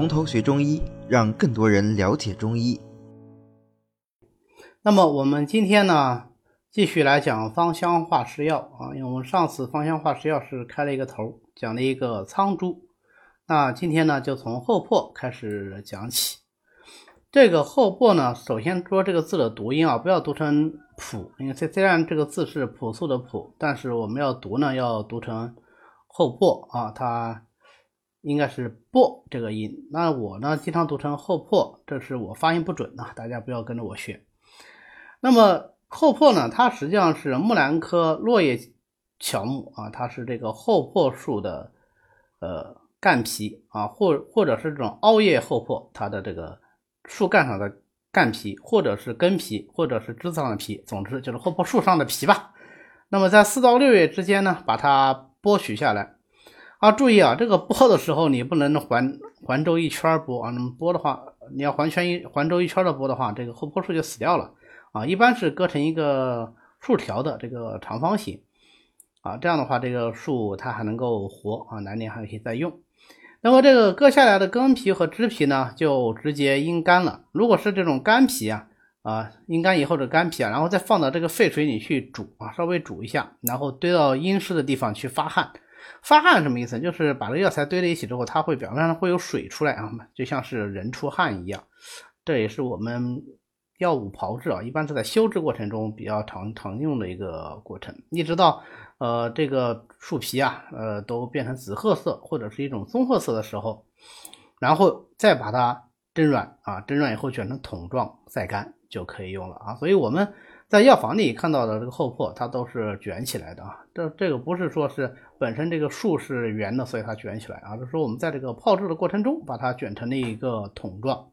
从头学中医，让更多人了解中医。那么我们今天呢，继续来讲芳香化湿药啊，因为我们上次芳香化湿药是开了一个头，讲了一个苍术。那今天呢，就从后破开始讲起。这个后破呢，首先说这个字的读音啊，不要读成朴，因为虽虽然这个字是朴素的朴，但是我们要读呢，要读成后破啊，它应该是破这个音。那我呢，经常读成后破，这是我发音不准啊，大家不要跟着我学。那么后破呢，它实际上是木兰科落叶乔木啊，它是这个后破树的呃。干皮啊，或或者是这种凹叶厚破，它的这个树干上的干皮，或者是根皮，或者是枝子上的皮，总之就是后破树上的皮吧。那么在四到六月之间呢，把它剥取下来啊。注意啊，这个剥的时候你不能环环周一圈剥啊。那么剥的话，你要环圈一环周一圈的剥的话，这个后坡树就死掉了啊。一般是割成一个竖条的这个长方形啊，这样的话这个树它还能够活啊，来年还可以再用。那么这个割下来的根皮和枝皮呢，就直接阴干了。如果是这种干皮啊，啊阴干以后的干皮啊，然后再放到这个沸水里去煮啊，稍微煮一下，然后堆到阴湿的地方去发汗。发汗什么意思？就是把这药材堆在一起之后，它会表面上会有水出来啊，就像是人出汗一样。这也是我们药物炮制啊，一般是在修制过程中比较常常用的一个过程。一直到。呃，这个树皮啊，呃，都变成紫褐色或者是一种棕褐色的时候，然后再把它蒸软啊，蒸软以后卷成筒状晒干就可以用了啊。所以我们在药房里看到的这个厚朴，它都是卷起来的啊。这这个不是说是本身这个树是圆的，所以它卷起来啊，就是说我们在这个炮制的过程中把它卷成了一个筒状。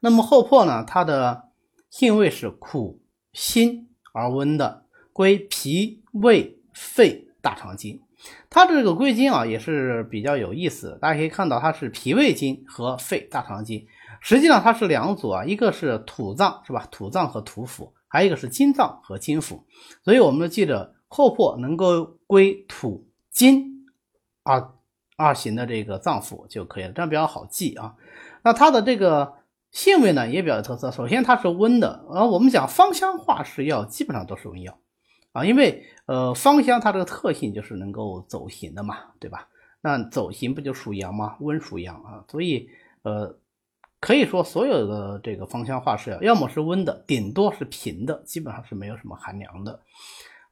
那么厚朴呢，它的性味是苦辛而温的。归脾、胃、肺、大肠经，它这个归经啊也是比较有意思。大家可以看到，它是脾胃经和肺、大肠经。实际上它是两组啊，一个是土脏是吧？土脏和土府，还有一个是金脏和金府。所以我们都记着后破能够归土、金二二行的这个脏腑就可以了，这样比较好记啊。那它的这个性味呢也比较有特色。首先它是温的，而我们讲芳香化湿药基本上都是温药。啊，因为呃，芳香它这个特性就是能够走形的嘛，对吧？那走形不就属阳吗？温属阳啊，所以呃，可以说所有的这个芳香化湿药，要么是温的，顶多是平的，基本上是没有什么寒凉的。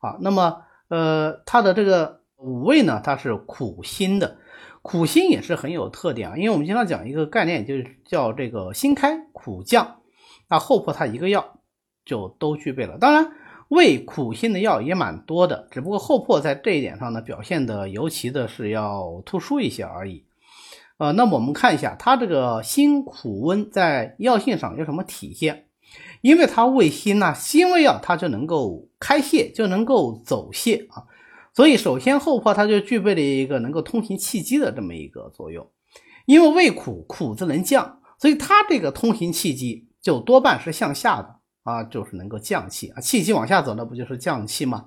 啊，那么呃，它的这个五味呢，它是苦辛的，苦辛也是很有特点啊，因为我们经常讲一个概念，就是叫这个辛开苦降，那后破它一个药就都具备了，当然。味苦辛的药也蛮多的，只不过后破在这一点上呢，表现的尤其的是要突出一些而已。呃，那么我们看一下它这个辛苦温在药性上有什么体现？因为它味辛呐，辛味药它就能够开泄，就能够走泄啊。所以首先后破它就具备了一个能够通行气机的这么一个作用。因为味苦，苦字能降，所以它这个通行气机就多半是向下的。啊，就是能够降气啊，气机往下走，那不就是降气吗？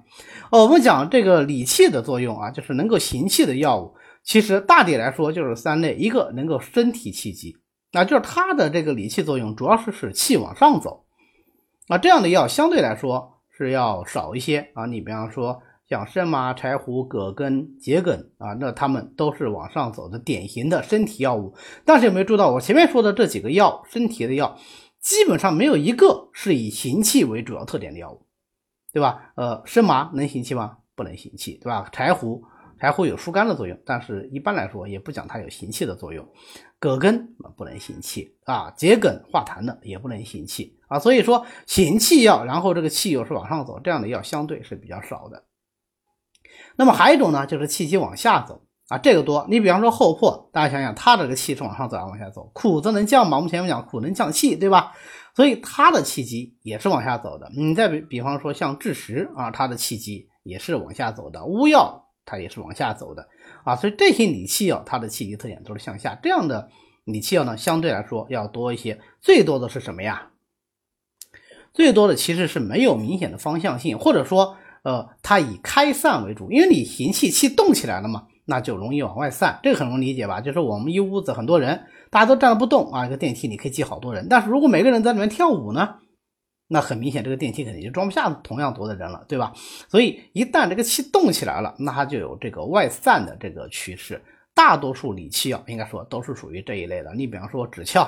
哦，我们讲这个理气的作用啊，就是能够行气的药物，其实大体来说就是三类，一个能够身体气机，那就是它的这个理气作用主要是使气往上走啊，这样的药相对来说是要少一些啊。你比方说像生麻、柴胡、葛根、桔梗啊，那它们都是往上走的典型的身体药物。但是有没有注意到我前面说的这几个药，身体的药？基本上没有一个是以行气为主要特点的药物，对吧？呃，生麻能行气吗？不能行气，对吧？柴胡，还会有疏肝的作用，但是一般来说也不讲它有行气的作用。葛根不能行气啊，桔梗化痰的也不能行气啊。所以说行气药，然后这个气又是往上走，这样的药相对是比较少的。那么还有一种呢，就是气机往下走。啊，这个多，你比方说后破，大家想想，它这个气是往上走还是往下走？苦则能降嘛，我们前面讲苦能降气，对吧？所以它的气机也是往下走的。你再比比方说像枳实啊，它的气机也是往下走的。乌药它也是往下走的啊，所以这些理气药它的气机特点都是向下。这样的理气药呢，相对来说要多一些。最多的是什么呀？最多的其实是没有明显的方向性，或者说呃，它以开散为主，因为你行气气动起来了嘛。那就容易往外散。这个很容易理解吧？就是我们一屋子很多人，大家都站着不动啊，一个电梯里可以挤好多人。但是如果每个人在里面跳舞呢，那很明显这个电梯肯定就装不下同样多的人了，对吧？所以一旦这个气动起来了，那它就有这个外散的这个趋势。大多数理气药应该说都是属于这一类的。你比方说止窍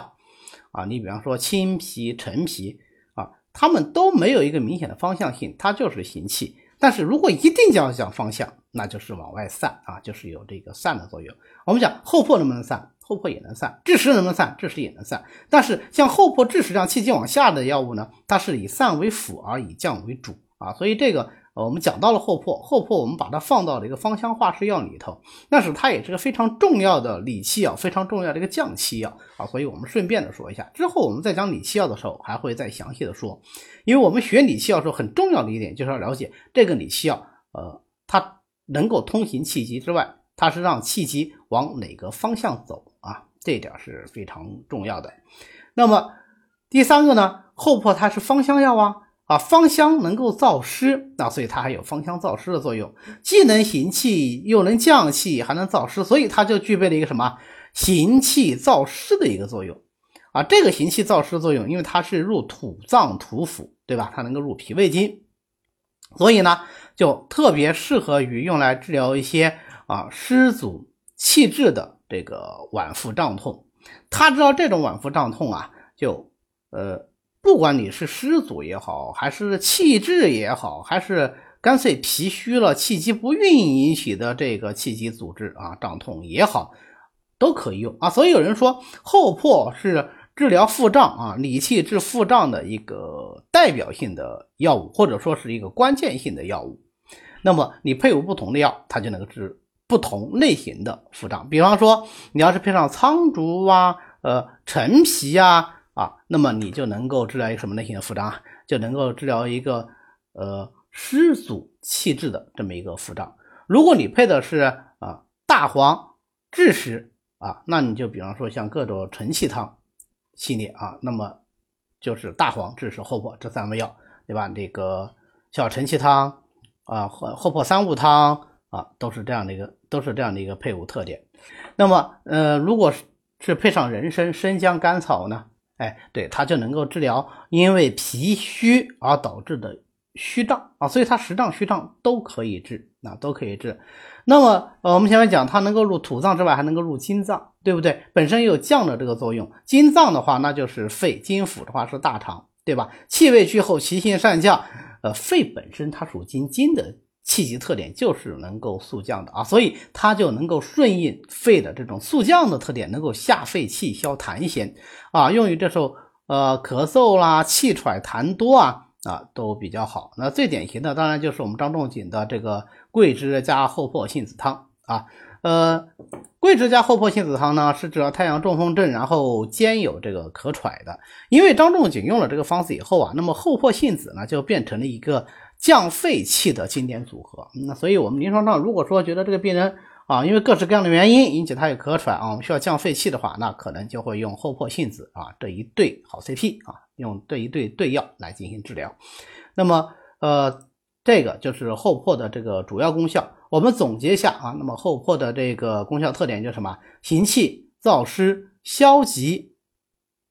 啊，你比方说清脾、陈脾啊，它们都没有一个明显的方向性，它就是行气。但是如果一定要讲方向，那就是往外散啊，就是有这个散的作用。我们讲后破能不能散？后破也能散。滞实能不能散？滞实也能散。但是像后破、滞实这样气机往下的药物呢，它是以散为辅而以降为主啊，所以这个。呃，我们讲到了后破，后破我们把它放到了一个芳香化湿药里头，但是它也是个非常重要的理气药，非常重要的一个降气药啊，所以我们顺便的说一下，之后我们再讲理气药的时候还会再详细的说，因为我们学理气药的时候很重要的一点就是要了解这个理气药，呃，它能够通行气机之外，它是让气机往哪个方向走，这一点是非常重要的。那么第三个呢，后破它是芳香药啊。啊，芳香能够燥湿，那所以它还有芳香燥湿的作用，既能行气，又能降气，还能燥湿，所以它就具备了一个什么行气燥湿的一个作用啊。这个行气燥湿作用，因为它是入土脏土腑，对吧？它能够入脾胃经，所以呢，就特别适合于用来治疗一些啊湿阻气滞的这个脘腹胀痛。他知道这种脘腹胀痛啊，就呃。不管你是湿阻也好，还是气滞也好，还是干脆脾虚了、气机不运引起的这个气机阻滞啊、胀痛也好，都可以用啊。所以有人说后破是治疗腹胀啊、理气治腹胀的一个代表性的药物，或者说是一个关键性的药物。那么你配伍不同的药，它就能够治不同类型的腹胀。比方说，你要是配上苍术啊、呃陈皮啊。啊，那么你就能够治疗一个什么类型的腹胀啊？就能够治疗一个呃湿阻气滞的这么一个腹胀。如果你配的是啊大黄枳实啊，那你就比方说像各种陈气汤系列啊，那么就是大黄枳实厚朴这三味药，对吧？这个小陈气汤啊厚厚朴三物汤啊，都是这样的一个都是这样的一个配伍特点。那么呃，如果是配上人参、生姜、甘草呢？哎，对，它就能够治疗因为脾虚而导致的虚胀啊，所以它实胀虚胀都可以治，那都可以治。那么，呃，我们前面讲它能够入土脏之外，还能够入心脏，对不对？本身有降的这个作用。心脏的话，那就是肺；金腑的话是大肠，对吧？气味聚后，其性善降。呃，肺本身它属金，金的。气机特点就是能够速降的啊，所以它就能够顺应肺的这种速降的特点，能够下肺气消痰涎啊，用于这时候呃咳嗽啦、气喘痰多啊啊都比较好。那最典型的当然就是我们张仲景的这个桂枝加厚朴杏子汤啊，呃，桂枝加厚朴杏子汤呢是治疗太阳中风症，然后兼有这个咳喘的。因为张仲景用了这个方子以后啊，那么厚朴杏子呢就变成了一个。降肺气的经典组合，那所以我们临床上如果说觉得这个病人啊，因为各式各样的原因引起他有咳喘啊，我们需要降肺气的话，那可能就会用厚朴杏子啊这一对好 CP 啊，用这一对对药来进行治疗。那么呃，这个就是厚朴的这个主要功效。我们总结一下啊，那么厚朴的这个功效特点就是什么？行气、燥湿、消积、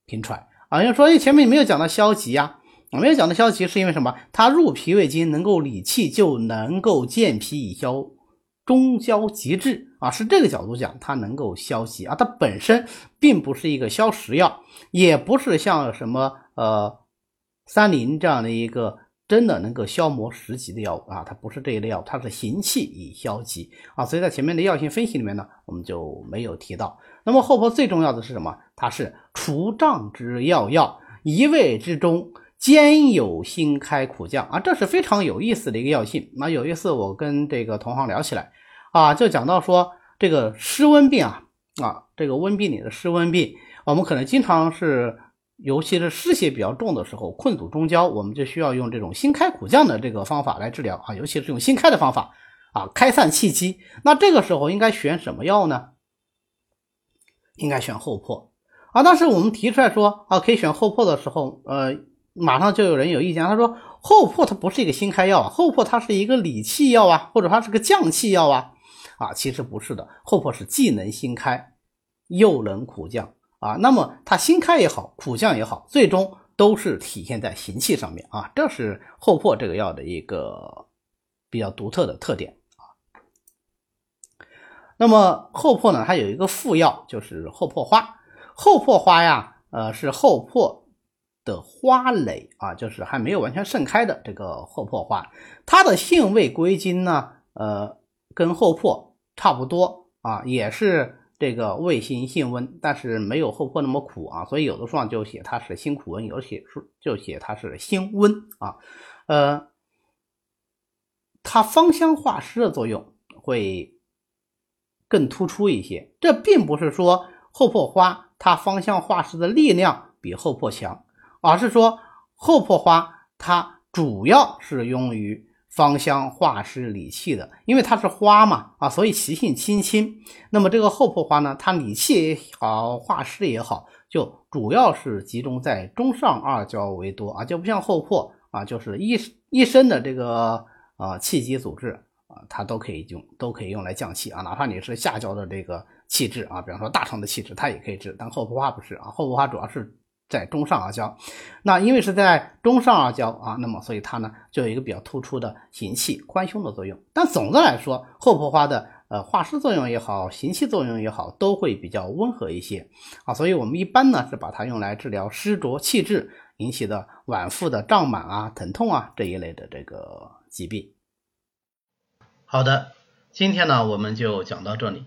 平喘啊。要说哎，前面没有讲到消积呀。我们要讲的消积是因为什么？它入脾胃经能够理气，就能够健脾以消中焦急滞啊，是这个角度讲，它能够消积啊。它本身并不是一个消食药，也不是像什么呃三林这样的一个真的能够消磨食积的药物啊，它不是这一类药，它是行气以消积啊。所以在前面的药性分析里面呢，我们就没有提到。那么后坡最重要的是什么？它是除胀之要药，一味之中。兼有心开苦降啊，这是非常有意思的一个药性。那有一次我跟这个同行聊起来啊，就讲到说这个湿温病啊啊，这个温病里的湿温病，我们可能经常是，尤其是湿邪比较重的时候，困阻中焦，我们就需要用这种心开苦降的这个方法来治疗啊，尤其是用心开的方法啊，开散气机。那这个时候应该选什么药呢？应该选后破啊。当时我们提出来说啊，可以选后破的时候，呃。马上就有人有意见，他说厚朴它不是一个新开药啊，厚朴它是一个理气药啊，或者它是个降气药啊，啊，其实不是的，厚朴是既能新开，又能苦降啊。那么它新开也好，苦降也好，最终都是体现在行气上面啊。这是厚朴这个药的一个比较独特的特点啊。那么厚朴呢，它有一个副药，就是厚朴花。厚朴花呀，呃，是厚朴。的花蕾啊，就是还没有完全盛开的这个厚破花，它的性味归经呢，呃，跟厚破差不多啊，也是这个味辛性温，但是没有厚破那么苦啊，所以有的书上就写它是辛苦温，有的写书就写它是辛温啊，呃，它芳香化湿的作用会更突出一些。这并不是说后破花它芳香化湿的力量比厚朴强。而是说厚朴花它主要是用于芳香化湿理气的，因为它是花嘛啊，所以其性清清。那么这个厚朴花呢，它理气也好，化湿也好，就主要是集中在中上二焦为多啊，就不像厚朴啊，就是一一身的这个啊气机组织啊，它都可以用，都可以用来降气啊，哪怕你是下焦的这个气滞啊，比方说大肠的气滞，它也可以治，但厚朴花不是啊，厚朴花主要是。在中上二焦，那因为是在中上二焦啊，那么所以它呢就有一个比较突出的行气宽胸的作用。但总的来说，厚朴花的呃化湿作用也好，行气作用也好，都会比较温和一些啊。所以我们一般呢是把它用来治疗湿浊气滞引起的脘腹的胀满啊、疼痛啊这一类的这个疾病。好的，今天呢我们就讲到这里。